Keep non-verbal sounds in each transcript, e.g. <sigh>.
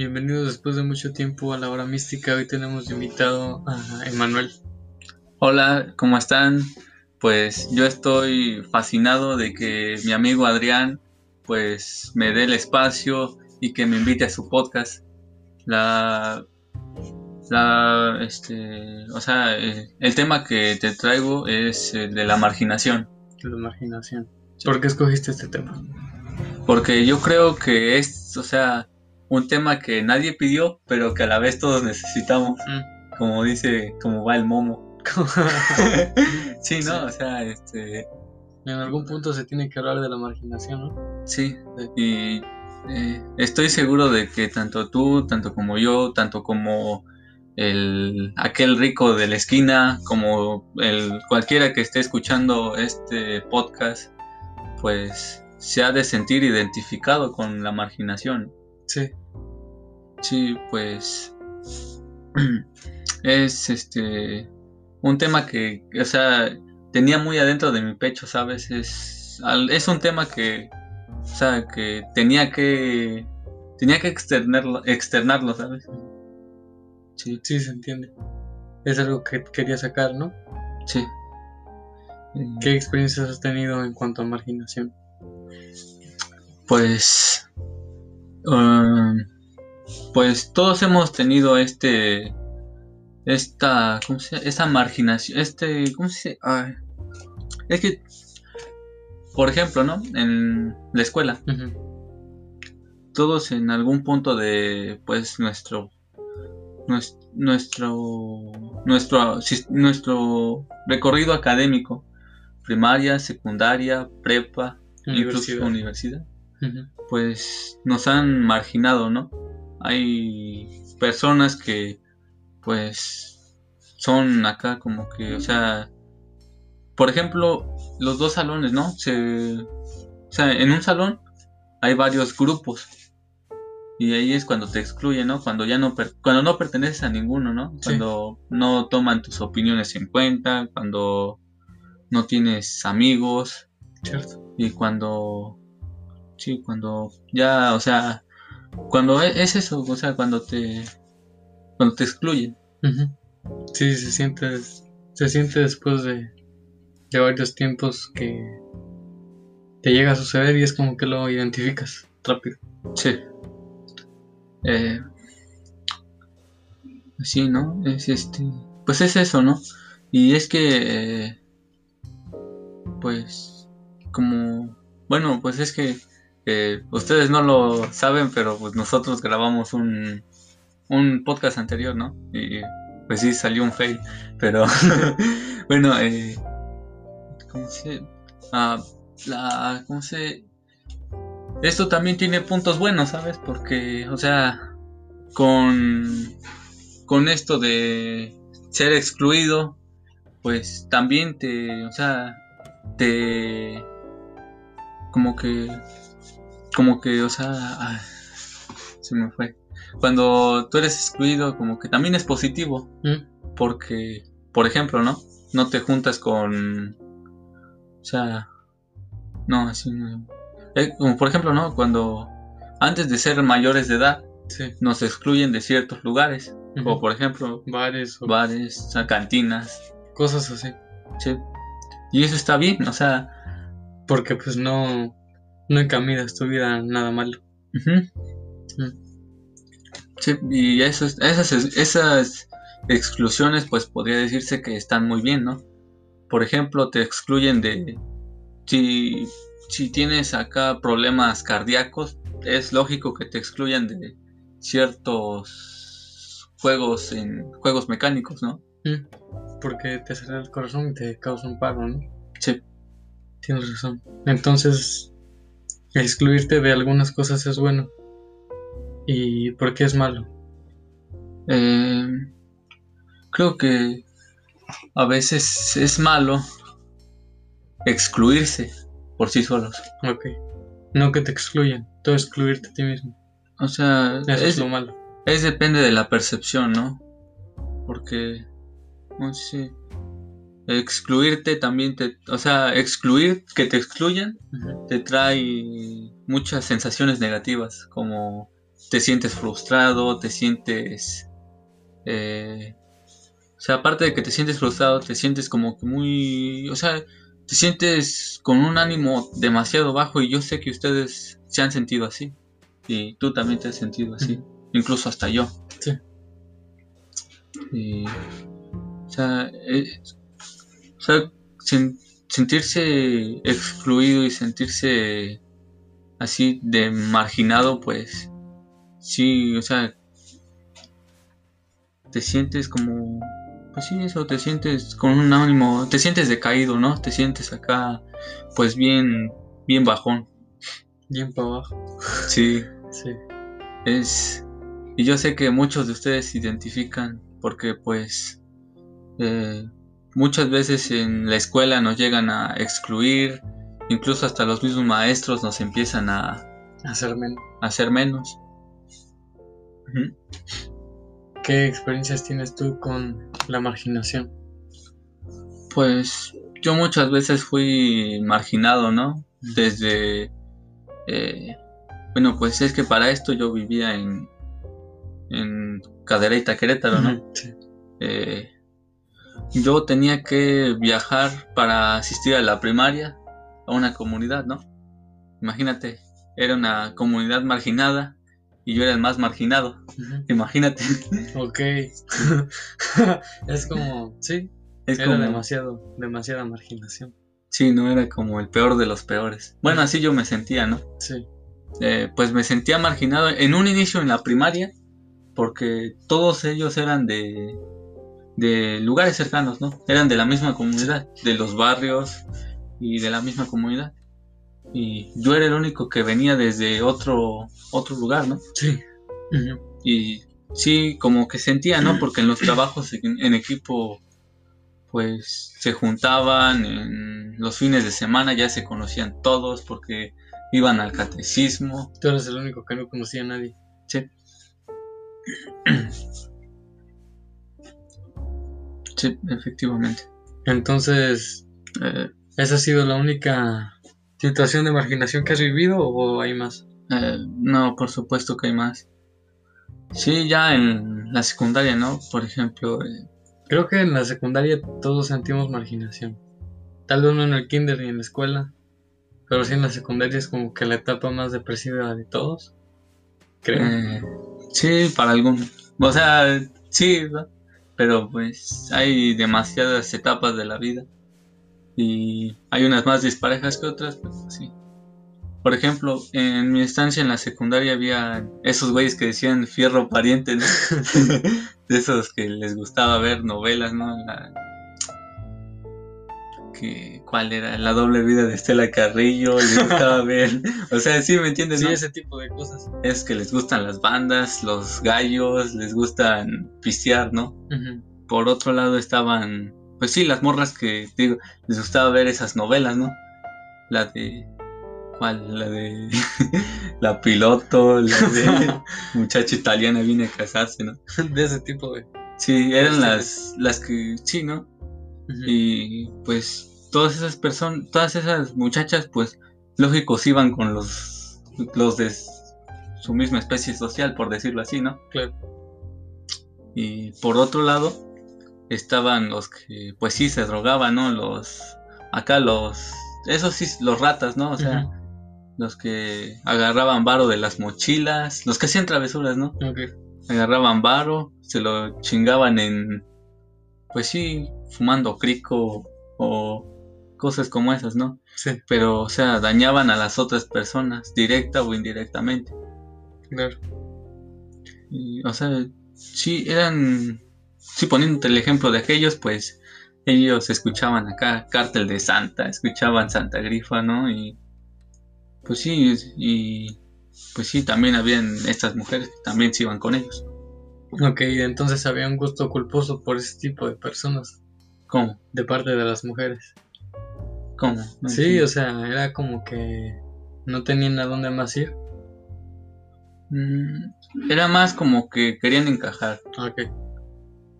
Bienvenidos después de mucho tiempo a la hora mística. Hoy tenemos invitado a Emanuel. Hola, ¿cómo están? Pues yo estoy fascinado de que mi amigo Adrián pues me dé el espacio y que me invite a su podcast. La la este, o sea, eh, el tema que te traigo es el de la marginación. La marginación. ¿Por qué escogiste este tema? Porque yo creo que es, o sea, un tema que nadie pidió, pero que a la vez todos necesitamos. Mm. Como dice, como va el momo. <laughs> sí, ¿no? O sea, este... En algún punto se tiene que hablar de la marginación, ¿no? Sí, y eh, estoy seguro de que tanto tú, tanto como yo, tanto como el aquel rico de la esquina, como el cualquiera que esté escuchando este podcast, pues se ha de sentir identificado con la marginación. Sí. Sí, pues <clears throat> es este un tema que, o sea, tenía muy adentro de mi pecho, ¿sabes? Es, es un tema que, o sea, que tenía que, tenía que externarlo, externarlo, ¿sabes? Sí. Sí, se entiende. Es algo que quería sacar, ¿no? Sí. ¿Qué experiencias has tenido en cuanto a marginación? Pues, um, pues todos hemos tenido este, esta, ¿cómo se llama? Esa marginación, este, ¿cómo se dice? es que, por ejemplo, ¿no? En la escuela, todos en algún punto de, pues, nuestro, nuestro, nuestro, nuestro recorrido académico, primaria, secundaria, prepa, incluso universidad, pues nos han marginado, ¿no? Hay personas que pues son acá como que, o sea, por ejemplo, los dos salones, ¿no? Se, o sea, en un salón hay varios grupos y ahí es cuando te excluyen, ¿no? Cuando ya no cuando no perteneces a ninguno, ¿no? Cuando no toman tus opiniones en cuenta, cuando no tienes amigos, Cierto. y cuando sí, cuando ya, o sea, cuando e, es eso, o sea, cuando te cuando te excluyen. Sí, se siente, se siente después de, de varios tiempos que te llega a suceder y es como que lo identificas rápido. Sí. Eh, sí, ¿no? Es este. Pues es eso, ¿no? Y es que. Eh, pues. Como. Bueno, pues es que. Ustedes no lo saben, pero pues nosotros grabamos un, un podcast anterior, ¿no? Y pues sí, salió un fail. Pero <laughs> bueno, eh, ¿cómo se.? Ah, la, ¿Cómo se.? Esto también tiene puntos buenos, ¿sabes? Porque, o sea, con, con esto de ser excluido, pues también te, o sea, te, como que, como que, o sea, se me fue cuando tú eres excluido, como que también es positivo. Mm. Porque, por ejemplo, ¿no? No te juntas con. O sea. No, así no. Eh, como por ejemplo, ¿no? Cuando antes de ser mayores de edad, nos excluyen de ciertos lugares. Como por ejemplo, bares, o... bares, cantinas. Cosas así. Sí. Y eso está bien, o sea. Porque pues no. No encaminas tu vida nada malo. Sí, y esas, esas exclusiones, pues podría decirse que están muy bien, ¿no? Por ejemplo, te excluyen de. Si, si tienes acá problemas cardíacos, es lógico que te excluyan de ciertos juegos en juegos mecánicos, ¿no? Mm, porque te acelera el corazón y te causa un paro, ¿no? Sí. Tienes razón. Entonces, excluirte de algunas cosas es bueno. ¿Y por qué es malo? Eh, creo que a veces es malo excluirse por sí solos. Ok. No que te excluyan, tú excluirte a ti mismo. O sea, Eso es, lo malo. Es depende de la percepción, ¿no? Porque, no sé, excluirte también te, o sea, excluir, que te excluyan, te trae muchas sensaciones negativas, como te sientes frustrado, te sientes... eh, o sea, aparte de que te sientes frustrado, te sientes como que muy... O sea, te sientes con un ánimo demasiado bajo y yo sé que ustedes se han sentido así. Y tú también te has sentido así. Incluso hasta yo. Sí. Y, o sea, eh, o sea, sen- sentirse excluido y sentirse así de marginado, pues sí, o sea, te sientes como, pues sí, eso, te sientes con un ánimo, te sientes decaído, ¿no? Te sientes acá, pues bien, bien bajón. Bien para abajo. Sí, Sí. es, y yo sé que muchos de ustedes se identifican porque pues eh, muchas veces en la escuela nos llegan a excluir, incluso hasta los mismos maestros nos empiezan a, Hacer menos. a hacer menos. ¿Qué experiencias tienes tú con la marginación? Pues yo muchas veces fui marginado, ¿no? Desde, eh, bueno, pues es que para esto yo vivía en, en Cadereyta, Querétaro, ¿no? Sí. Eh, yo tenía que viajar para asistir a la primaria a una comunidad, ¿no? Imagínate, era una comunidad marginada y yo era el más marginado. Imagínate, Ok. <laughs> es como, sí, es era como, demasiado, demasiada marginación. sí, no era como el peor de los peores. Bueno, así yo me sentía, ¿no? Sí. Eh, pues me sentía marginado en un inicio en la primaria porque todos ellos eran de de lugares cercanos, ¿no? Eran de la misma comunidad, de los barrios y de la misma comunidad. Y yo era el único que venía desde otro otro lugar, ¿no? Sí. Y sí, como que sentía, ¿no? Porque en los trabajos en, en equipo pues se juntaban en los fines de semana, ya se conocían todos porque iban al catecismo. Tú eres el único que no conocía a nadie. Sí. <clears throat> Sí, efectivamente. Entonces, Eh, ¿esa ha sido la única situación de marginación que has vivido o hay más? eh, no, por supuesto que hay más. Sí, ya en la secundaria, ¿no? Por ejemplo, eh, Creo que en la secundaria todos sentimos marginación. Tal vez no en el kinder ni en la escuela, pero sí en la secundaria es como que la etapa más depresiva de todos. Creo. eh, sí, para algunos. O sea, sí. Pero pues hay demasiadas etapas de la vida. Y hay unas más disparejas que otras, pues sí. Por ejemplo, en mi estancia en la secundaria había esos güeyes que decían fierro pariente, ¿no? <laughs> de esos que les gustaba ver novelas, ¿no? La... Que, ¿Cuál era? La doble vida de Estela Carrillo, les gustaba <laughs> ver. O sea, sí, ¿me entiendes? sí, no? ese tipo de cosas. Es que les gustan las bandas, los gallos, les gustan pistear, ¿no? Por otro lado estaban, pues sí, las morras que digo, les gustaba ver esas novelas, ¿no? La de ¿cuál? La de <laughs> la piloto, la de <laughs> muchacha italiana viene a casarse, ¿no? De ese tipo de. Sí, eran Sí. las las que sí, ¿no? Y pues todas esas personas, todas esas muchachas, pues lógicos iban con los los de su misma especie social, por decirlo así, ¿no? Claro. Y por otro lado, estaban los que, pues sí, se drogaban, ¿no? Los, acá los, esos sí, los ratas, ¿no? O sea, los que agarraban varo de las mochilas, los que hacían travesuras, ¿no? Agarraban varo, se lo chingaban en, pues sí, fumando crico o cosas como esas, ¿no? Sí, Pero, o sea, dañaban a las otras personas, directa o indirectamente. claro. Y, o sea, sí, eran. Sí, poniéndote el ejemplo de aquellos, pues ellos escuchaban acá Cártel de Santa, escuchaban Santa Grifa, ¿no? Y. Pues sí, y. Pues sí, también habían estas mujeres que también se iban con ellos. Ok, entonces había un gusto culposo por ese tipo de personas ¿Cómo? de parte de las mujeres. ¿Cómo? No Sí, entiendo. o sea, era como que no tenían a dónde más ir. Mm, Era más como que querían encajar. Ok.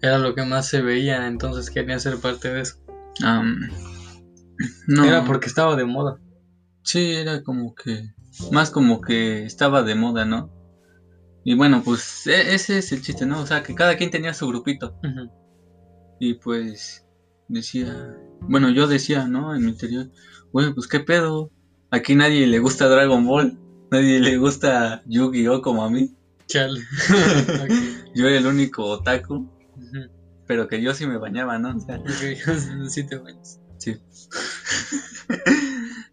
Era lo que más se veía, entonces querían ser parte de eso. Am, no. Era porque estaba de moda. Sí, era como que. Más como que estaba de moda, ¿no? Y bueno, pues e- ese es el chiste, ¿no? O sea, que cada quien tenía su grupito. Y pues decía, bueno, yo decía, ¿no? En mi interior, güey, pues qué pedo. Aquí nadie le gusta Dragon Ball. Nadie le gusta Yu-Gi-Oh como a mí. Chale. <laughs> Yo era el único otaku, pero que yo sí me bañaba, ¿no? O sea, Ok, <laughs> sí te bañas. sí. <laughs>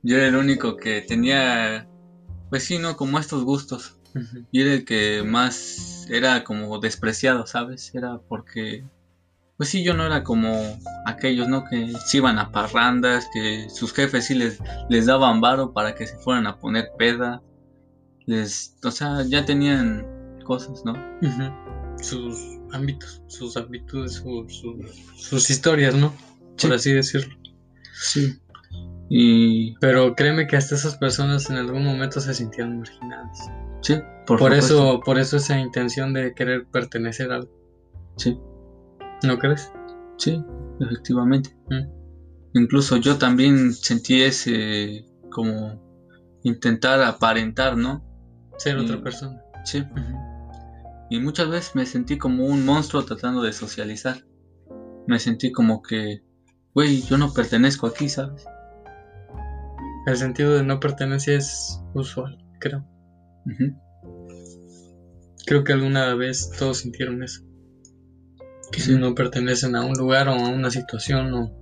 yo era el único que tenía, pues sí, ¿no? Como estos gustos. Y era el que más era como despreciado, ¿sabes? Era porque, pues sí, yo no era como aquellos, ¿no? Que se iban a parrandas, que sus jefes sí les, les daban varo para que se fueran a poner peda. Les, o sea, ya tenían cosas, ¿no? Sus ámbitos, sus habitudes, su- su- sus historias, ¿no? Sí. Por así decirlo. Sí. Y Pero créeme que hasta esas personas en algún momento se sintieron marginadas. sí, por, Por, eso, por eso esa intención de querer pertenecer a algo. Sí, ¿No crees? sí, efectivamente. Mm. Incluso yo también sentí ese como intentar aparentar, ¿no? Ser otra persona. Sí. Y muchas veces me sentí como un monstruo tratando de socializar. Me sentí como que, güey, yo no pertenezco aquí, ¿sabes? El sentido de no pertenencia es usual, creo. Creo que alguna vez todos sintieron eso. Que Sí. no pertenecen a un lugar o a una situación o...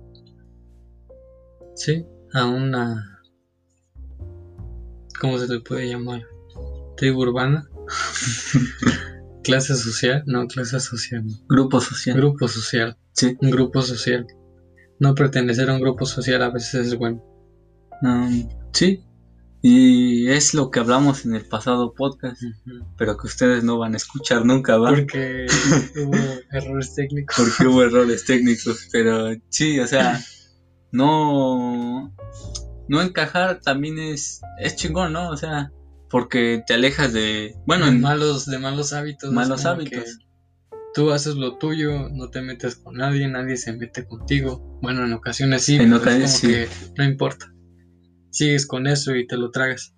Sí, a una... ¿Cómo se le puede llamar? Tribu urbana. <laughs> clase social, no, clase social. no. Grupo social. Grupo social, Sí. un grupo social. No pertenecer a un grupo social a veces es bueno. Um, sí. Y es lo que hablamos en el pasado podcast, pero que ustedes no van a escuchar nunca, ¿va? Porque <laughs> hubo errores técnicos. porque hubo errores técnicos, pero sí, o sea, <laughs> no, no encajar también es, es chingón, ¿no? O sea, porque te alejas de, bueno, de en- malos, de malos hábitos. Malos hábitos. Tú haces lo tuyo, no te metes con nadie, nadie se mete contigo. Bueno, en ocasiones sí, En pero es ocasiones como sí. que no importa. Sigues con eso y te lo tragas.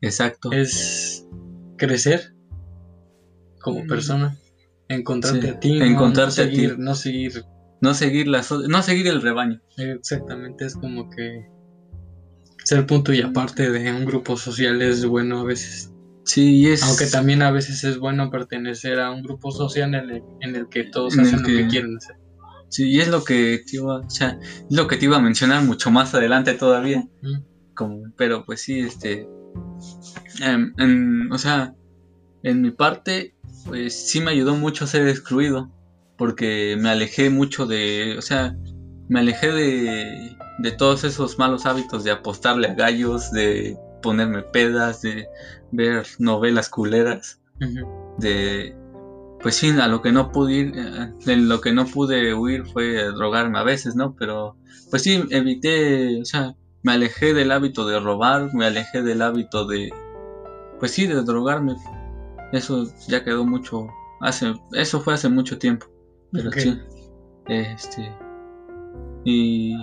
exacto, Es crecer como Mm. persona, encontrarte Sí, a ti, no- encontrarte no, a ti. seguir, no seguir no seguir las, no seguir el rebaño, exactamente, es como que ser punto y aparte de un grupo social es bueno a veces. sí, y es, Aunque también a veces es bueno pertenecer a un grupo social en el, en el que todos En el hacen lo que quieren hacer. sí, y es lo que te iba, o sea, es lo que te iba a mencionar mucho más adelante todavía. Como, pero pues sí, este, em, en- o sea, en mi parte, pues sí me ayudó mucho ser excluido, porque me alejé mucho de, o sea, me alejé de, de todos esos malos hábitos de apostarle a gallos, de ponerme pedas, de ver novelas culeras, de, pues sí, a lo que no pude ir, eh, de lo que no pude huir fue drogarme a veces, ¿no? Pero, pues sí, evité, o sea, me alejé del hábito de robar, me alejé del hábito de, pues sí, de drogarme. Eso ya quedó mucho, hace, eso fue hace mucho tiempo, pero sí, este, y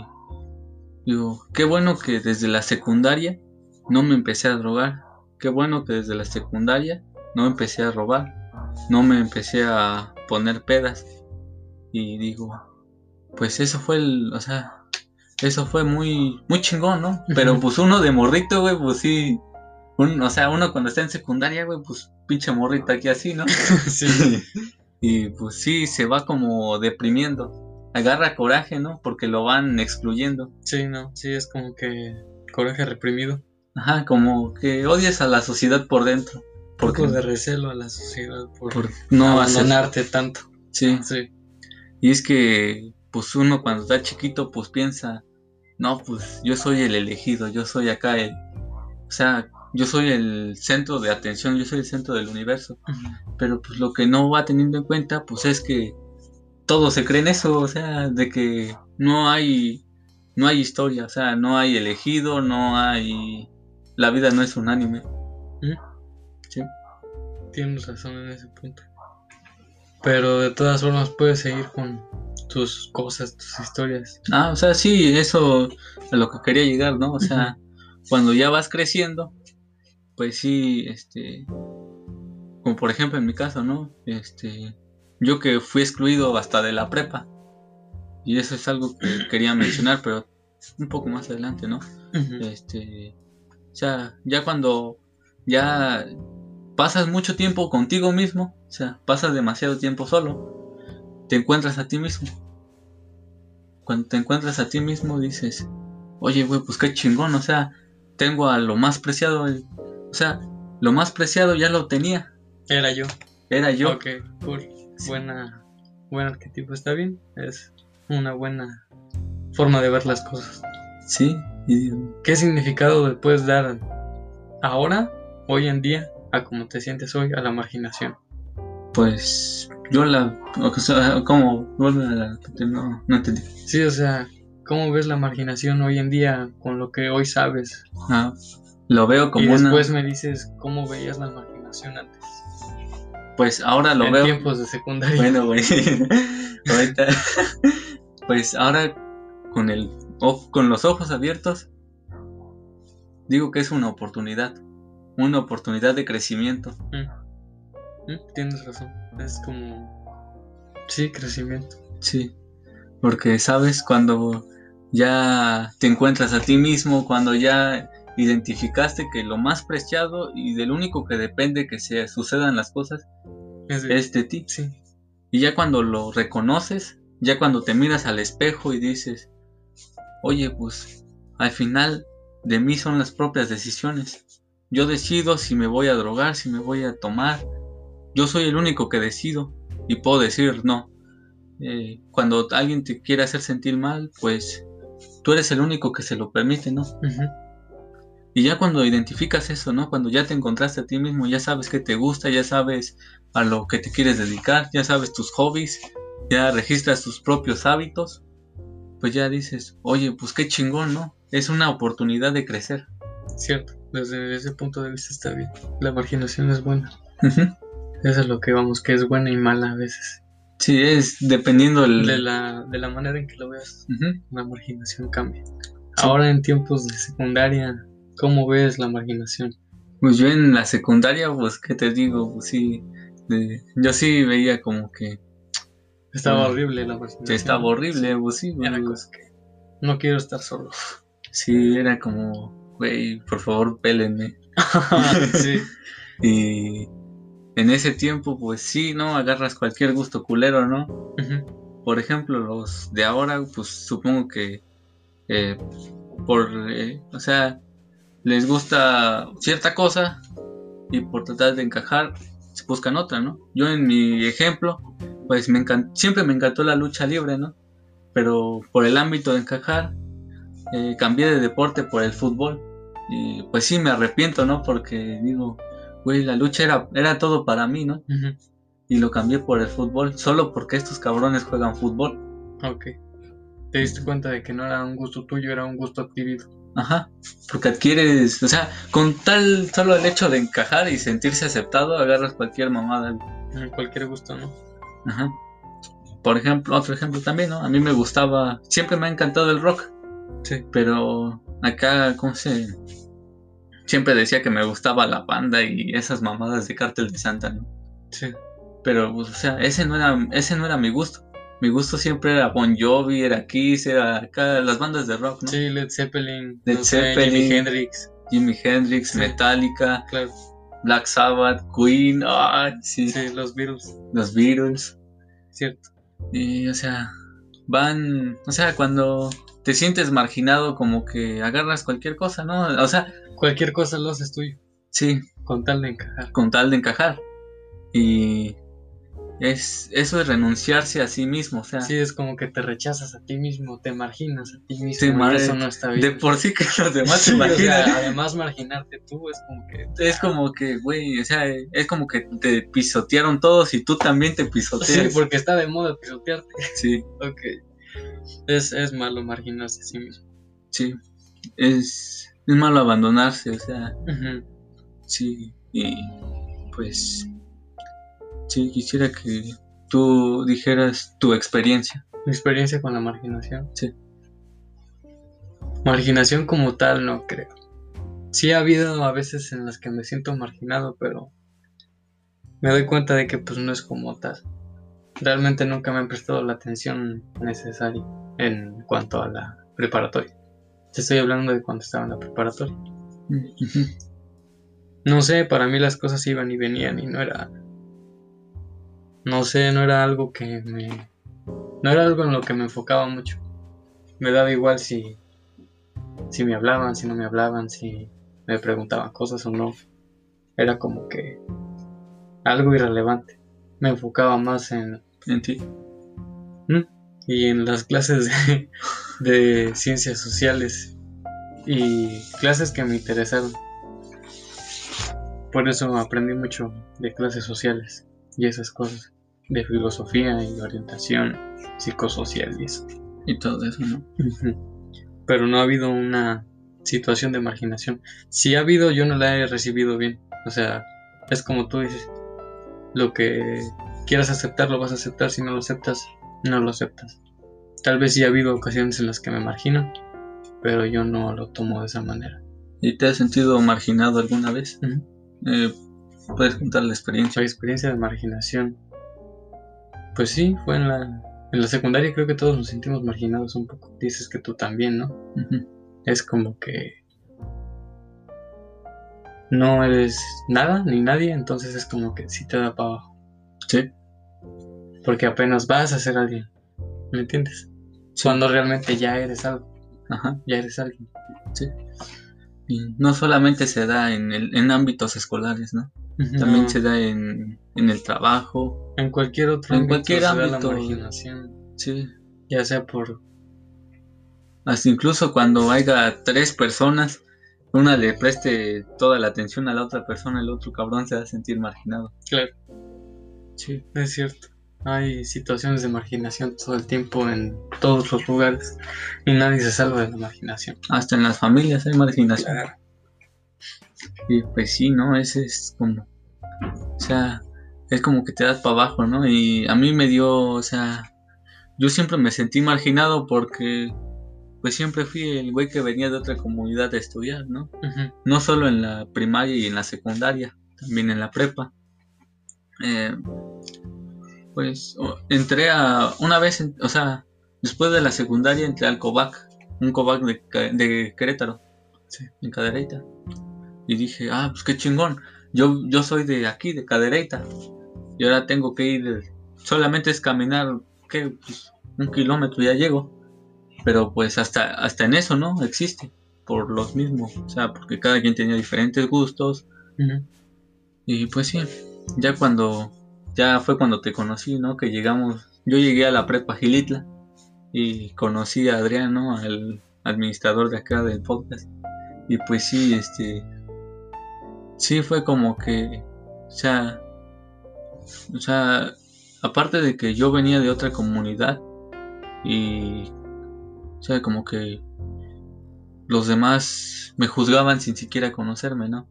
digo, qué bueno que desde la secundaria no me empecé a drogar, qué bueno que desde la secundaria no empecé a robar, no me empecé a poner pedas. Y digo, pues eso fue el, o sea, eso fue muy, muy chingón, ¿no? Pero pues uno de morrito, güey, pues sí, un- o sea, uno cuando está en secundaria, güey, pues pinche morrito aquí así, ¿no? <laughs> sí. <laughs> y pues sí, se va como deprimiendo. Agarra coraje, ¿no? Porque lo van excluyendo. sí, no, sí, es como que coraje reprimido. Ajá, como que odias a la sociedad por dentro. Poco Porque de recelo a la sociedad por, por no hacer. abandonarte tanto. Sí. Sí, Y es que, pues uno cuando está chiquito, pues piensa, no, pues yo soy el elegido, yo soy acá el, o sea, yo soy el centro de atención, yo soy el centro del universo. Pero pues lo que no va teniendo en cuenta, pues es que todos se creen eso, o sea, de que no hay, no hay historia, o sea, no hay elegido, no hay, la vida no es unánime. tienes razón en ese punto. Pero de todas formas puedes seguir con tus cosas, tus historias. Ah, o sea, sí, eso a lo que quería llegar, ¿no? O sea, cuando ya vas creciendo, pues sí, este, como por ejemplo en mi caso, ¿no? Este, yo que fui excluido hasta de la prepa. Y eso es algo que <clears throat> quería mencionar, pero un poco más adelante, ¿no? Este, o sea, ya cuando ya pasas mucho tiempo contigo mismo, o sea, pasas demasiado tiempo solo, te encuentras a ti mismo. Cuando te encuentras a ti mismo dices, oye, güey, pues qué chingón, o sea, tengo a lo más preciado, el- o sea, lo más preciado ya lo tenía, Era yo. era yo. Ok, cool. Buena, buen arquetipo, está bien. Es una buena forma de ver las cosas. Sí, y ¿Qué significado le puedes dar ahora, hoy en día, a cómo te sientes hoy, a la marginación? pues yo la, o sea, la, no, no entendí. Sí, o sea, ¿cómo ves la marginación hoy en día con lo que hoy sabes? Ah, lo veo y como una, después me dices cómo veías la marginación antes, pues ahora lo en veo. tiempos de secundaria. Bueno, güey. <laughs> Ahorita. Pues ahora con el con los ojos abiertos, digo que es una oportunidad. Una oportunidad de crecimiento. Mm, Tienes razón, es como... Sí, crecimiento. Sí. Porque sabes, cuando ya te encuentras a ti mismo, cuando ya identificaste que lo más preciado y del único que depende que se sucedan las cosas Es de- es de ti. Sí, Y ya cuando lo reconoces, ya cuando te miras al espejo y dices, oye, pues al final de mí son las propias decisiones. Yo decido si me voy a drogar, si me voy a tomar. Yo soy el único que decido y puedo decir no. Eh, cuando alguien te quiere hacer sentir mal, pues tú eres el único que se lo permite, ¿no? Y ya cuando identificas eso, ¿no? Cuando ya te encontraste a ti mismo, ya sabes qué te gusta, ya sabes a lo que te quieres dedicar, ya sabes tus hobbies, ya registras tus propios hábitos, pues ya dices, oye, pues qué chingón, ¿no? Es una oportunidad de crecer. cierto, desde ese punto de vista está bien. La marginación es buena. Ujú. Eso es lo que vamos, que es buena y mala a veces. Sí, es dependiendo el... De la, de la manera en que lo veas, la marginación cambia. Ahora en tiempos de secundaria, ¿cómo ves la marginación? Pues yo en la secundaria, pues, ¿qué te digo? Pues sí, de- yo sí veía como que Estaba Mm. horrible la marginación. estaba horrible, pues sí, Era pues, como que no quiero estar solo. sí, era como, güey, por favor, pélenme. <laughs> sí, <laughs> Y en ese tiempo, pues sí, ¿no? Agarras cualquier gusto culero, ¿no? Por ejemplo, los de ahora, pues supongo que eh, por, eh, o sea, les gusta cierta cosa y por tratar de encajar, se buscan otra, ¿no? Yo en mi ejemplo, pues me siempre me encantó la lucha libre, ¿no? Pero por el ámbito de encajar, eh, cambié de deporte por el fútbol. Y pues sí, me arrepiento, ¿no? Porque digo, güey, la lucha era, era todo para mí, ¿no? Y lo cambié por el fútbol, solo porque estos cabrones juegan fútbol. Ok. Te diste cuenta de que no era un gusto tuyo, era un gusto adquirido. Ajá, porque adquieres, o sea, con tal solo el hecho de encajar y sentirse aceptado, agarras cualquier mamada. Cualquier gusto, ¿no? Ajá. Por ejemplo, otro ejemplo también, ¿no? A mí me gustaba, siempre me ha encantado el rock, Sí. pero acá, ¿cómo se...? Siempre decía que me gustaba la banda y esas mamadas de Cártel de Santa, ¿no? Sí. Pero, pues, o sea, ese no era, ese no era mi gusto. Mi gusto siempre era Bon Jovi, era Kiss, era acá las bandas de rock, ¿no? Sí, Led Zeppelin, Led no sé, Zeppelin. Jimi Hendrix, Jimi Hendrix, Sí. Metallica, claro. Black Sabbath, Queen, ah, sí, Sí, los Beatles, los Beatles. cierto. Y, o sea, van, o sea, cuando te sientes marginado, como que agarras cualquier cosa, ¿no? O sea, Cualquier cosa lo haces tuyo, sí, con tal de encajar. con tal de encajar. Y es, eso es renunciarse a sí mismo, o sea, Sí, es como que te rechazas a ti mismo, te marginas a ti mismo. Sí, madre, eso no está bien. de por sí que los demás <laughs> Sí, o sea, imaginan. además, marginarte tú es como que. Es como que, güey, o sea, es como que te pisotearon todos y tú también te Sí, pisoteas. porque está de moda pisotearte. Sí, <laughs> Ok. Es, es malo marginarse a sí mismo. sí. Es, es malo abandonarse, o sea, sí. Y pues, sí, quisiera que tú dijeras tu experiencia. Mi experiencia con la marginación. Sí. Marginación como tal, no creo. Sí ha habido a veces en las que me siento marginado, pero me doy cuenta de que pues no es como tal. Realmente nunca me han prestado la atención necesaria en cuanto a la preparatoria. Te estoy hablando de cuando estaba en la preparatoria. No sé, para mí las cosas iban y venían y no era... No sé, no era algo que me... No era algo en lo que me enfocaba mucho. Me daba igual si... Si me hablaban, si no me hablaban, si me preguntaban cosas o no. Era como que... Algo irrelevante. Me enfocaba más en... En ti. Y en las clases de, de ciencias sociales. Y clases que me interesaron. Por eso aprendí mucho de clases sociales y esas cosas, de filosofía y orientación psicosocial y eso. Y todo eso, ¿no? Pero no ha habido una situación de marginación. Si ha habido, yo no la he recibido bien. O sea, es como tú dices, lo que quieras aceptar lo vas a aceptar, si no lo aceptas, no lo aceptas. Tal vez sí ha habido ocasiones en las que me margino, pero yo no lo tomo de esa manera. ¿Y te has sentido marginado alguna vez? Eh, ¿Puedes contar la experiencia? La experiencia de marginación. Pues sí, fue en la, en la secundaria creo que todos nos sentimos marginados un poco. Dices que tú también, ¿no? Es como que no eres nada ni nadie, entonces es como que sí te da para abajo. Sí. Porque apenas vas a ser alguien. ¿Me entiendes? Sí. Cuando realmente ya eres algo, Ajá. ya eres alguien. Y no solamente se da en, el, en ámbitos escolares, ¿no? También se da en, en el trabajo. en cualquier otro en ámbito cualquier se da ámbito. la marginación, Sí. ya sea por Hasta incluso cuando haya tres personas, una le preste toda la atención a la otra persona, el otro cabrón se va a sentir marginado. Claro. Sí. Es cierto. Hay situaciones de marginación todo el tiempo en todos los lugares y nadie se salva de la marginación. Hasta en las familias hay marginación. Claro. Y pues sí, ¿no? Ese es como. O sea, es como que te das para abajo, ¿no? Y a mí me dio, o sea, yo siempre me sentí marginado porque, pues siempre fui el güey que venía de otra comunidad a estudiar, ¿no? No solo en la primaria y en la secundaria, también en la prepa. Eh, pues entré a. Una vez, en- o sea, después de la secundaria entré al COVAC, un COVAC de, de Querétaro, Sí. en Cadereyta. Y dije, ah, pues qué chingón. Yo, yo soy de aquí, de Cadereyta. Y ahora tengo que ir. Solamente es caminar, ¿qué? Pues, un kilómetro ya llego. Pero pues hasta, hasta en eso, ¿no? Existe. Por los mismos. O sea, porque cada quien tenía diferentes gustos. Y pues sí, ya cuando, ya fue cuando te conocí, ¿no? Que llegamos, yo llegué a la prepa Gilitla y conocí a Adrián, ¿no? Al administrador de acá del podcast. Y pues sí, este, sí fue como que, o sea, o sea, aparte de que yo venía de otra comunidad y, o sea, como que los demás me juzgaban sin siquiera conocerme, ¿no?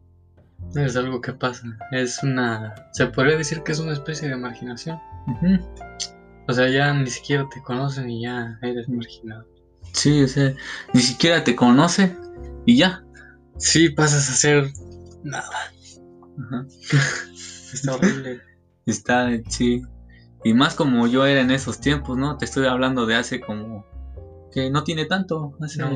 Es algo que pasa. Es una. Se podría decir que es una especie de marginación. Ujú. O sea, ya ni siquiera te conocen y ya eres marginado. Sí, o sea, ni siquiera te conoce y ya. Sí, pasas a ser nada. Ajá. Está horrible. <laughs> Está, sí. Y más como yo era en esos tiempos, ¿no? Te estoy hablando de hace como... Que no tiene tanto, hace, No.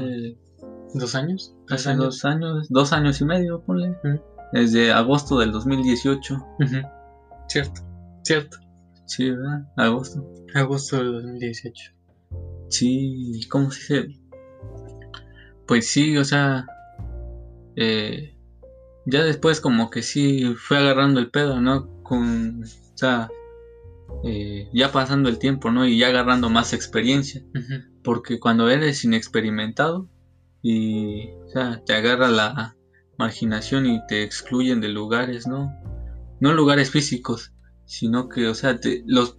¿Dos años? ¿Tres hace años? dos años, dos años y medio, ponle. Ujú. Desde agosto del 2018. Ujú. Cierto, cierto. Sí, ¿verdad? Agosto. Agosto del 2018. Sí, ¿cómo se dice? Pues sí, o sea, eh, ya después como que sí fue agarrando el pedo, ¿no? Con, o sea, eh, ya pasando el tiempo, ¿no? Y ya agarrando más experiencia, porque cuando eres inexperimentado y, o sea, te agarra la marginación y te excluyen de lugares, ¿no? No lugares físicos, sino que, o sea, te- los,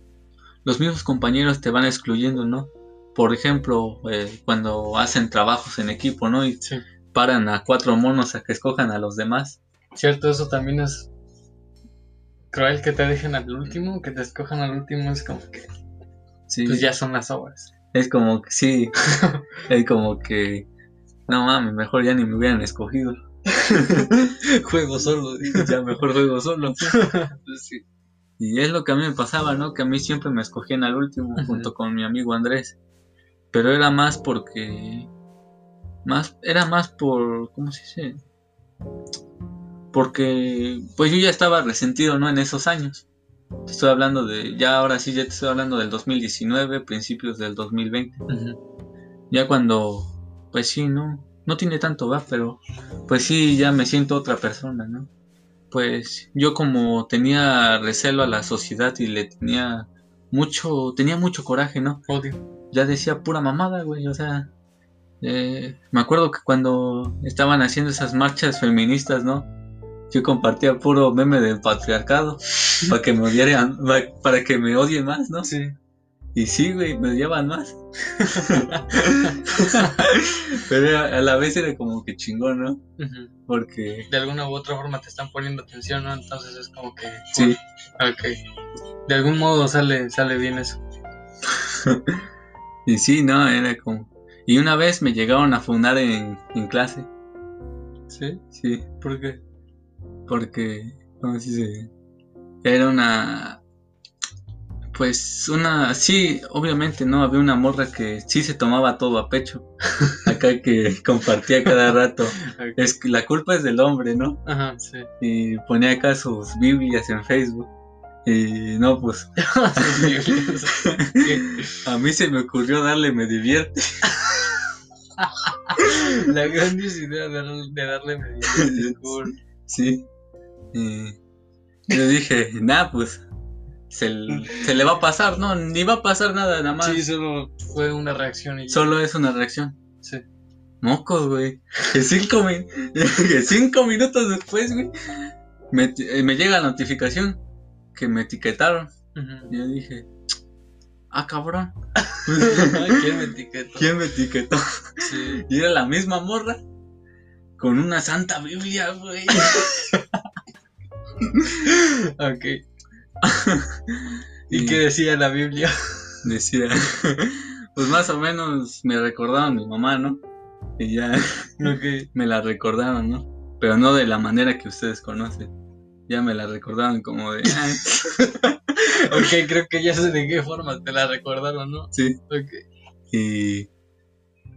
los mismos compañeros te van excluyendo, ¿no? Por ejemplo, eh, cuando hacen trabajos en equipo, ¿no? Y Sí. paran a cuatro monos a que escojan a los demás. Cierto, eso también es cruel que te dejen al último, que te escojan al último, es como que Sí, pues ya son las obras. es como que sí, <laughs> es como que no mames, mejor ya ni me hubieran escogido. <laughs> Juego solo. ya mejor juego solo. Sí. Y es lo que a mí me pasaba, ¿no? Que a mí siempre me escogían al último junto con mi amigo Andrés. Pero era más porque... Más, era más por... ¿Cómo se dice? Porque pues yo ya estaba resentido, ¿no? En esos años. Te estoy hablando de... Ya ahora sí, ya te estoy hablando del 2019, principios del 2020. Ujú. Ya cuando... Pues sí, ¿no? No tiene tanto, va, pero... Pues sí, ya me siento otra persona, ¿no? Pues yo como tenía recelo a la sociedad y le tenía mucho... Tenía mucho coraje, ¿no? Odio. ya decía pura mamada, güey. O sea, eh, me acuerdo que cuando estaban haciendo esas marchas feministas, ¿no? Yo compartía puro meme del patriarcado <laughs> para que me odiaran, pa- para que me odien más, ¿no? Sí. Y sí, güey, me odiaban más. <laughs> Pero a la vez era como que chingón, ¿no? Porque De alguna u otra forma te están poniendo atención, ¿no? Entonces es como que. sí, Ok. De algún modo sale, sale bien eso. <laughs> y sí, no, era como. Y una vez me llegaron a fundar en, en clase, ¿Sí? sí. ¿Por qué? porque ¿cómo se dice? era una pues una sí obviamente no había una morra que sí se tomaba todo a pecho. <laughs> Acá que compartía cada <laughs> rato. Es que la culpa es del hombre no Ajá, sí. y ponía acá sus biblias en Facebook. Y no pues. <laughs> A mí se me ocurrió darle me divierte. La gran idea de, darle- de darle medida. Cool. sí. Y yo dije nah pues se, se le va a pasar no ni va a pasar nada nada más Sí, solo fue una reacción y. Solo es una reacción. Sí. Mocos, güey. Que cinco, mi- <laughs> que cinco minutos después, güey, me, eh, me llega la notificación que me etiquetaron. Y yo dije, ah, cabrón. <laughs> ¿Quién me etiquetó? <laughs> ¿Quién me etiquetó? Sí. Y era la misma morra con una santa Biblia, güey. Ok. <laughs> ¿Y qué decía la Biblia? <laughs> Decía, <laughs> pues más o menos me recordaron mi mamá, ¿no? Y ya Ok. me la recordaron, ¿no? Pero no de la manera que ustedes conocen. Ya me la recordaron como de... "Ah, Ok, creo que ya sé de qué forma te la recordaron, ¿no? sí. Ok. Y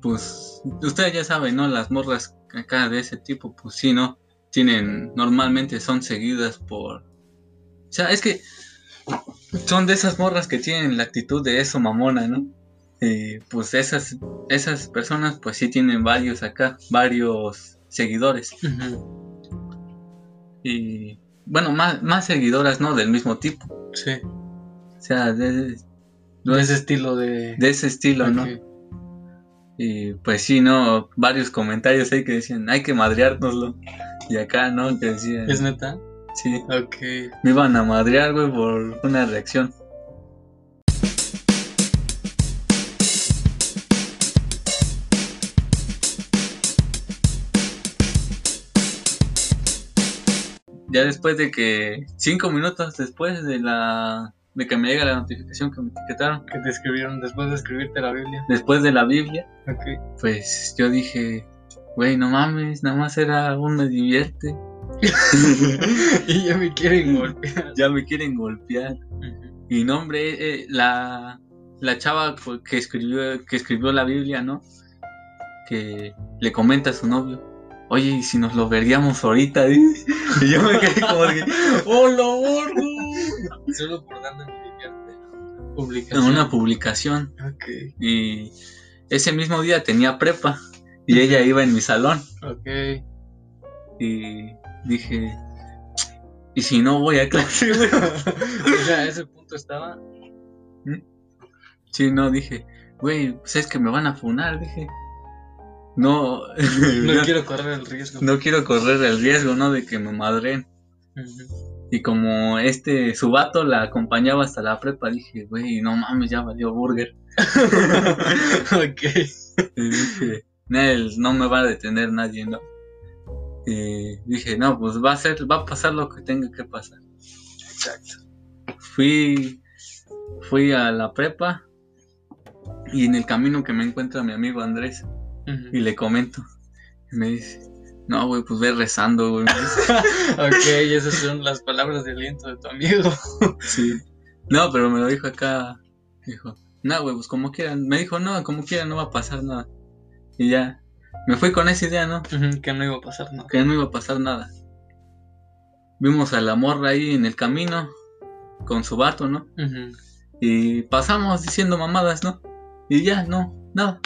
pues ustedes ya saben, ¿no? Las morras acá de ese tipo, pues sí, ¿no? Tienen, normalmente son seguidas por... O sea, es que son de esas morras que tienen la actitud de eso mamona, ¿no? Y pues esas, esas personas pues sí tienen varios acá, varios seguidores. Y bueno, más, más seguidoras, ¿no? Del mismo tipo. Sí. O sea, de, De ese estilo de. de ese estilo, ¿no? Y pues sí, ¿no? Varios comentarios ahí que decían, hay que madreárnoslo. Y acá, ¿no? Que decían, ¿Es neta? Sí, Ok. me iban a madrear, güey, por una reacción. Ya después de que, cinco minutos después de la, de que me llega la notificación que me etiquetaron, Que te escribieron después de escribirte la Biblia. después de la Biblia, Ok. pues yo dije, güey, no mames, nada más era un me divierte. <laughs> <laughs> y ya me quieren golpear. ya me quieren golpear. Ujú. Y no, hombre, eh, la, la chava que escribió, que escribió la Biblia, ¿no? Que le comenta a su novio, oye, ¿y si nos lo veríamos ahorita? <laughs> Y yo me quedé como de, ¡hola, gordo! Solo por mi divierte. En Publicación. una publicación. Ok. Y ese mismo día tenía prepa. Y ella iba en mi salón. Ok. Y dije, ¿y si no voy a clase, güey? <laughs> o sea, a ese punto estaba. Sí, no, dije, güey, pues es que me van a funar, dije. No, <laughs> No no, quiero correr el riesgo. no quiero correr el riesgo, ¿no? De que me madren. Ujú. Y como este, su vato la acompañaba hasta la prepa, dije, güey, no mames, ya valió burger. <laughs> ok. Y dije, no me va a detener nadie, ¿no? Y dije, no, pues va a ser, va a pasar lo que tenga que pasar. Exacto. Fui, fui a la prepa y en el camino que me encuentra mi amigo Andrés y le comento. Y me dice, No, güey, pues ve rezando, güey. <laughs> <laughs> ok, esas son las palabras de aliento de tu amigo. sí. No, pero me lo dijo acá. Dijo, no, güey, pues como quieran. Me dijo, no, como quieran, no va a pasar nada. Y ya. Me fui con esa idea, ¿no? que no iba a pasar nada. Que no iba a pasar nada. Vimos a la morra ahí en el camino. Con su vato, ¿no? Y pasamos diciendo mamadas, ¿no? Y ya, no, nada.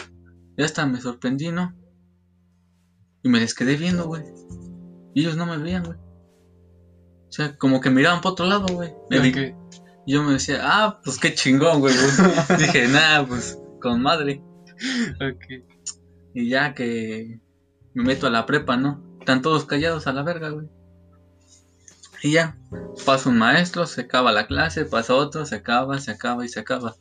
Ya hasta me sorprendí, ¿no? Y me les quedé viendo, güey. Y ellos no me veían, güey. O sea, como que miraban por otro lado, güey. Y yo me decía, ah, pues qué chingón, güey. <laughs> Dije, nada, pues con madre. Ok. Y ya que me meto a la prepa, ¿no? Están todos callados a la verga, güey. Y ya, pasa un maestro, se acaba la clase, pasa otro, se acaba, se acaba y se acaba.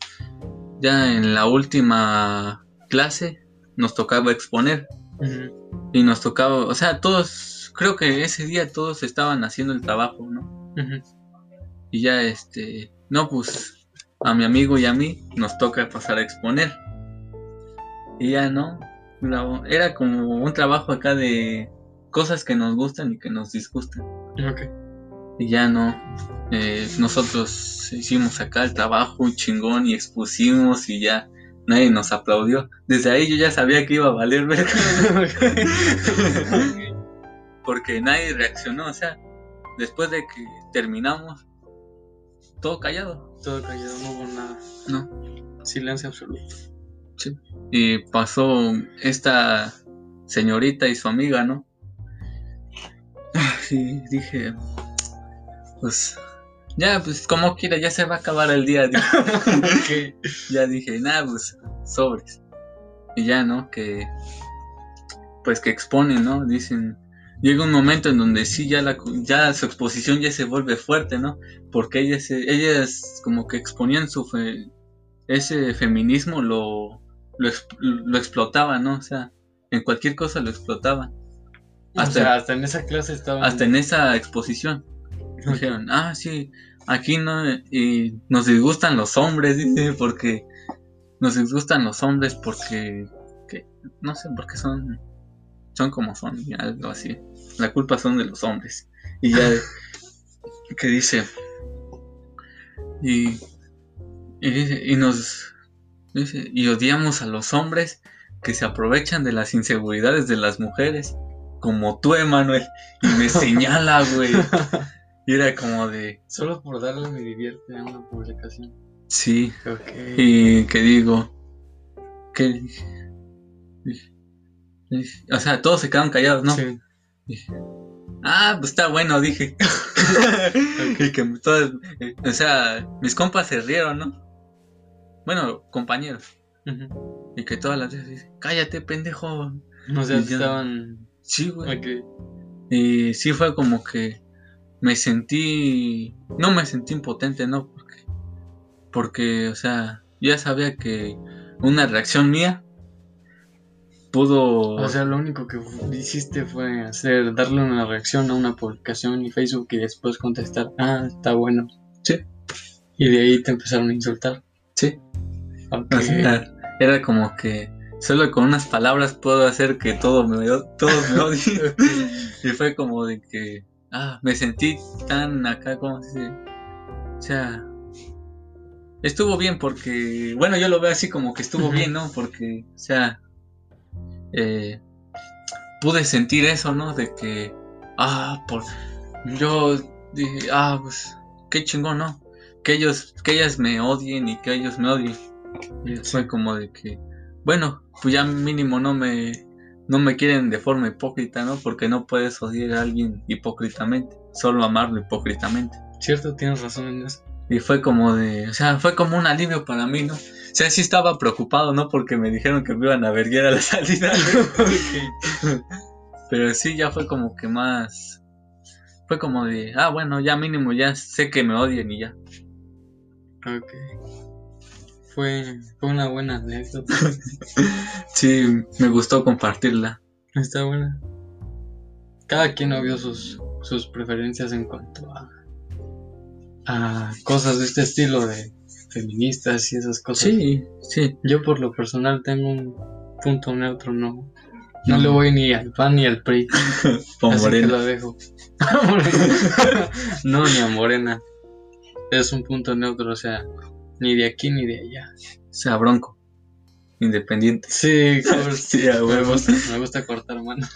Ya en la última clase nos tocaba exponer. Y nos tocaba, o sea, todos, creo que ese día todos estaban haciendo el trabajo, ¿no? Y ya este, no, pues a mi amigo y a mí nos toca pasar a exponer. Y ya no, era como un trabajo acá de cosas que nos gustan y que nos disgustan. Y ya no, eh, nosotros hicimos acá el trabajo chingón y expusimos y ya nadie nos aplaudió. Desde ahí yo ya sabía que iba a valer verga. <laughs> Porque nadie reaccionó, o sea, después de que terminamos, todo callado. Todo callado, no hubo nada. No. Silencio absoluto. Sí. Y pasó esta señorita y su amiga, ¿no? Y dije, pues, ya, pues como quiera, ya se va a acabar el día. <laughs> Ya dije, nada, pues, sobres. Y ya, ¿no? Que, pues que exponen, ¿no? Dicen, llega un momento en donde sí, ya, la, ya su exposición ya se vuelve fuerte, ¿no? Porque ellas, ellas como que exponían su, ese feminismo, lo, lo, explotaba, ¿no? O sea, en cualquier cosa lo explotaba. Hasta, hasta en esa clase estaba. Hasta en esa exposición. Dijeron, ah, sí, aquí no. Y nos disgustan los hombres, dice, porque. Nos disgustan los hombres porque. Que, no sé, porque son. Son como son, algo así. La culpa son de los hombres. Y ya. que dice. Y. Y dice, y nos y odiamos a los hombres que se aprovechan de las inseguridades de las mujeres, como tú, Emanuel, y me <laughs> señala, güey. <laughs> Y era como de... Solo por darle me divierte a una publicación. Sí. Y que digo... Que... O sea, todos se quedaron callados, ¿no? Sí. ah, pues está bueno, dije. <laughs> que eh, o sea, mis compas se rieron, ¿no? Bueno, compañeros. Y que todas las veces dicen, cállate, pendejo. No sé, estaban. Sí, güey. Y sí fue como que me sentí. No me sentí impotente, ¿no? Porque. Porque, o sea, ya sabía que una reacción mía pudo. O sea, lo único que hiciste fue hacer, darle una reacción a una publicación en Facebook y después contestar, ah, está bueno. Sí. Y de ahí te empezaron a insultar. Era como que solo con unas palabras puedo hacer que todo me, todos me odien. <laughs> y fue como de que, ah, me sentí tan acá, como se dice? O sea, estuvo bien porque, bueno, yo lo veo así como que estuvo bien, ¿no? Porque, o sea, eh, pude sentir eso, ¿no? De que, ah, por, yo dije, ah, pues, qué chingón, ¿no? Que ellos, que ellas me odien y que ellos me odien. Y fue como de que, bueno, pues ya mínimo no me, no me quieren de forma hipócrita, ¿no? Porque no puedes odiar a alguien hipócritamente, solo amarlo hipócritamente. Cierto, tienes razón en eso. Y fue como de, o sea, fue como un alivio para mí, ¿no? O sea, sí estaba preocupado, ¿no? Porque me dijeron que me iban a verguiar a la <laughs> salida. Pero sí, ya fue como que más... Fue como de, ah, bueno, ya mínimo ya sé que me odian y ya. Ok fue, una buena anécdota. <laughs> sí, me gustó compartirla. Está buena. Cada quien vio sus, sus preferencias en cuanto a, a cosas de este estilo de feministas y esas cosas. Sí, sí. Yo por lo personal tengo un punto neutro, no, No le voy ni al PAN ni al PRI. <laughs> Así que lo dejo. <laughs> no, ni a Morena. Es un punto neutro, o sea, ni de aquí ni de allá. O sea, bronco. Independiente. Sí. <laughs> Sí, a me huevo. gusta, me gusta cortar manos. <laughs>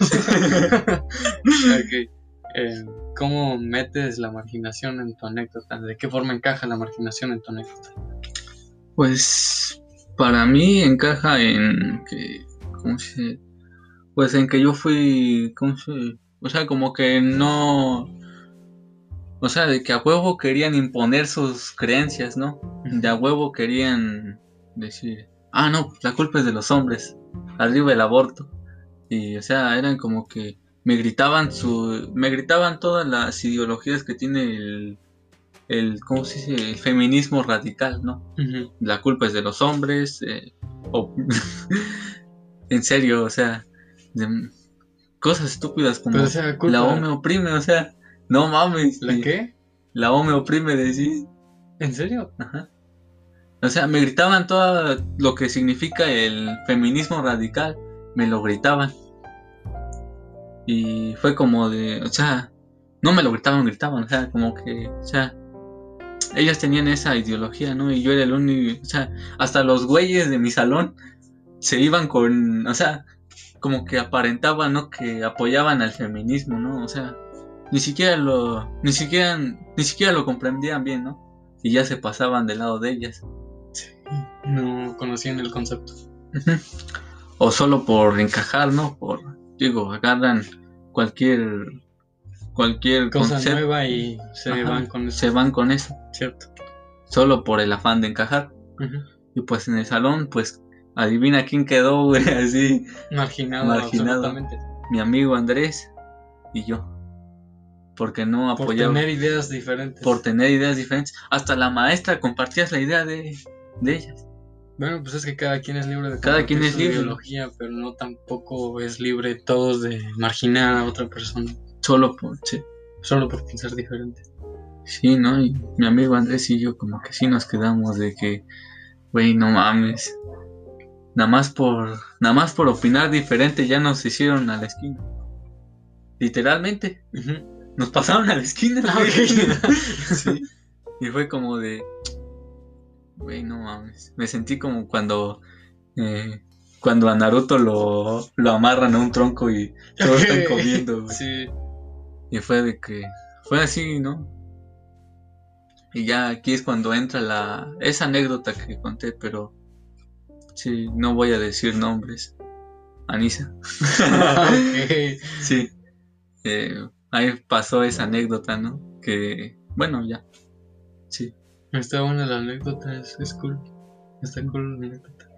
Ok. Eh, ¿Cómo metes la marginación en tu anécdota? ¿De qué forma encaja la marginación en tu anécdota? Pues para mí encaja en que, ¿cómo se? Pues en que yo fui, ¿cómo se? O sea, como que no, o sea, de que a huevo querían imponer sus creencias, ¿no? De a huevo querían decir, ah, no, la culpa es de los hombres, arriba el aborto. Y, o sea, eran como que me gritaban su, me gritaban todas las ideologías que tiene el, el, ¿cómo se dice? El feminismo radical, ¿no? La culpa es de los hombres. eh, o- <laughs> en serio, o sea, de- cosas estúpidas como o sea, la O me oprime, o sea, no mames. ¿La qué? La O me oprime, decir. ¿En serio? Ajá. O sea, me gritaban todo lo que significa el feminismo radical, me lo gritaban. Y fue como de, o sea, no me lo gritaban, gritaban, o sea, como que, o sea, ellas tenían esa ideología, ¿no? Y yo era el único, o sea, hasta los güeyes de mi salón se iban con, o sea, como que aparentaban, ¿no? Que apoyaban al feminismo, ¿no? O sea, ni siquiera lo, ni siquiera, ni siquiera lo comprendían bien, ¿no? Y ya se pasaban del lado de ellas. No conocían el concepto. O solo por encajar, ¿no? Por, digo, agarran cualquier, cualquier Cosa concepto, nueva y se Ajá. van con eso. se van con eso, Cierto. solo por el afán de encajar. Y pues en el salón, pues, adivina quién quedó, güey, <laughs> así, Marginado, Marginado. absolutamente. mi amigo Andrés y yo. Porque no Por apoyaba, tener ideas diferentes. por tener ideas diferentes. Hasta la maestra compartías la idea de, de ellas. Bueno, pues es que cada quien es libre de Cada quien es libre. ideología, pero no tampoco es libre todos de marginar a otra persona Solo por, sí. solo por pensar diferente. Sí, ¿no? Y mi amigo Andrés y yo como que sí nos quedamos de que, güey, no mames. Nada más por, nada más por opinar diferente ya nos hicieron a la esquina. Literalmente, Ujú. Nos pasaron a la esquina. Ah. <laughs> Sí. <laughs> Y fue como de, güey, no mames. Me sentí como cuando, eh, cuando a Naruto lo, lo amarran a un tronco y todos están comiendo. Sí. Y fue de que fue así, ¿no? Y ya aquí es cuando entra la esa anécdota que conté, pero sí, no voy a decir nombres. Anisa. <laughs> Ok. Sí. Eh, ahí pasó esa anécdota, ¿no? Que, bueno, ya. Sí. Está buena la anécdota, es, es cool. Está cool la anécdota.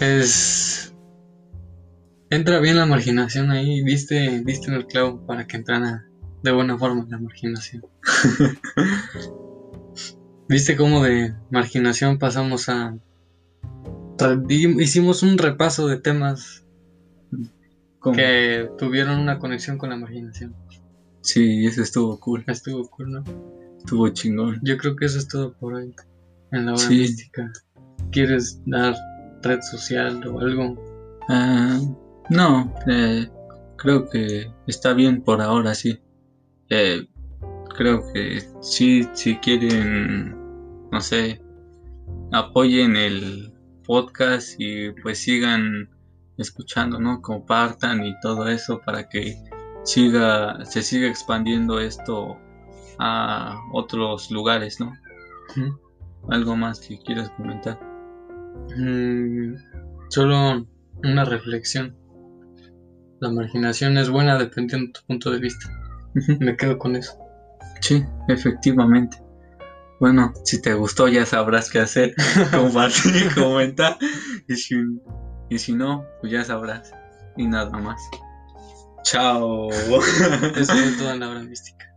Es. Entra bien la marginación ahí, viste, viste en el clavo para que entrara de buena forma la marginación. <laughs> Viste cómo de marginación pasamos a. Hicimos un repaso de temas Que tuvieron una conexión con la marginación. Sí, eso estuvo cool. Estuvo cool, ¿no? Estuvo chingón. Yo creo que eso es todo por hoy. En la hora Sí. mística. ¿Quieres dar red social o algo? Ah, no, eh, creo que está bien por ahora, sí. Eh, creo que sí, si quieren, no sé, apoyen el podcast y pues sigan escuchando, ¿no? Compartan y todo eso para que siga, se siga expandiendo esto a otros lugares, ¿no? Algo más que quieras comentar. Mm, solo una reflexión. La marginación es buena dependiendo de tu punto de vista. Me quedo con eso. Sí, efectivamente. Bueno, si te gustó ya sabrás qué hacer, <laughs> compartir, comentar. Y si, y si no, pues ya sabrás. Y nada más. Chao. <laughs> Eso fue toda la hora mística.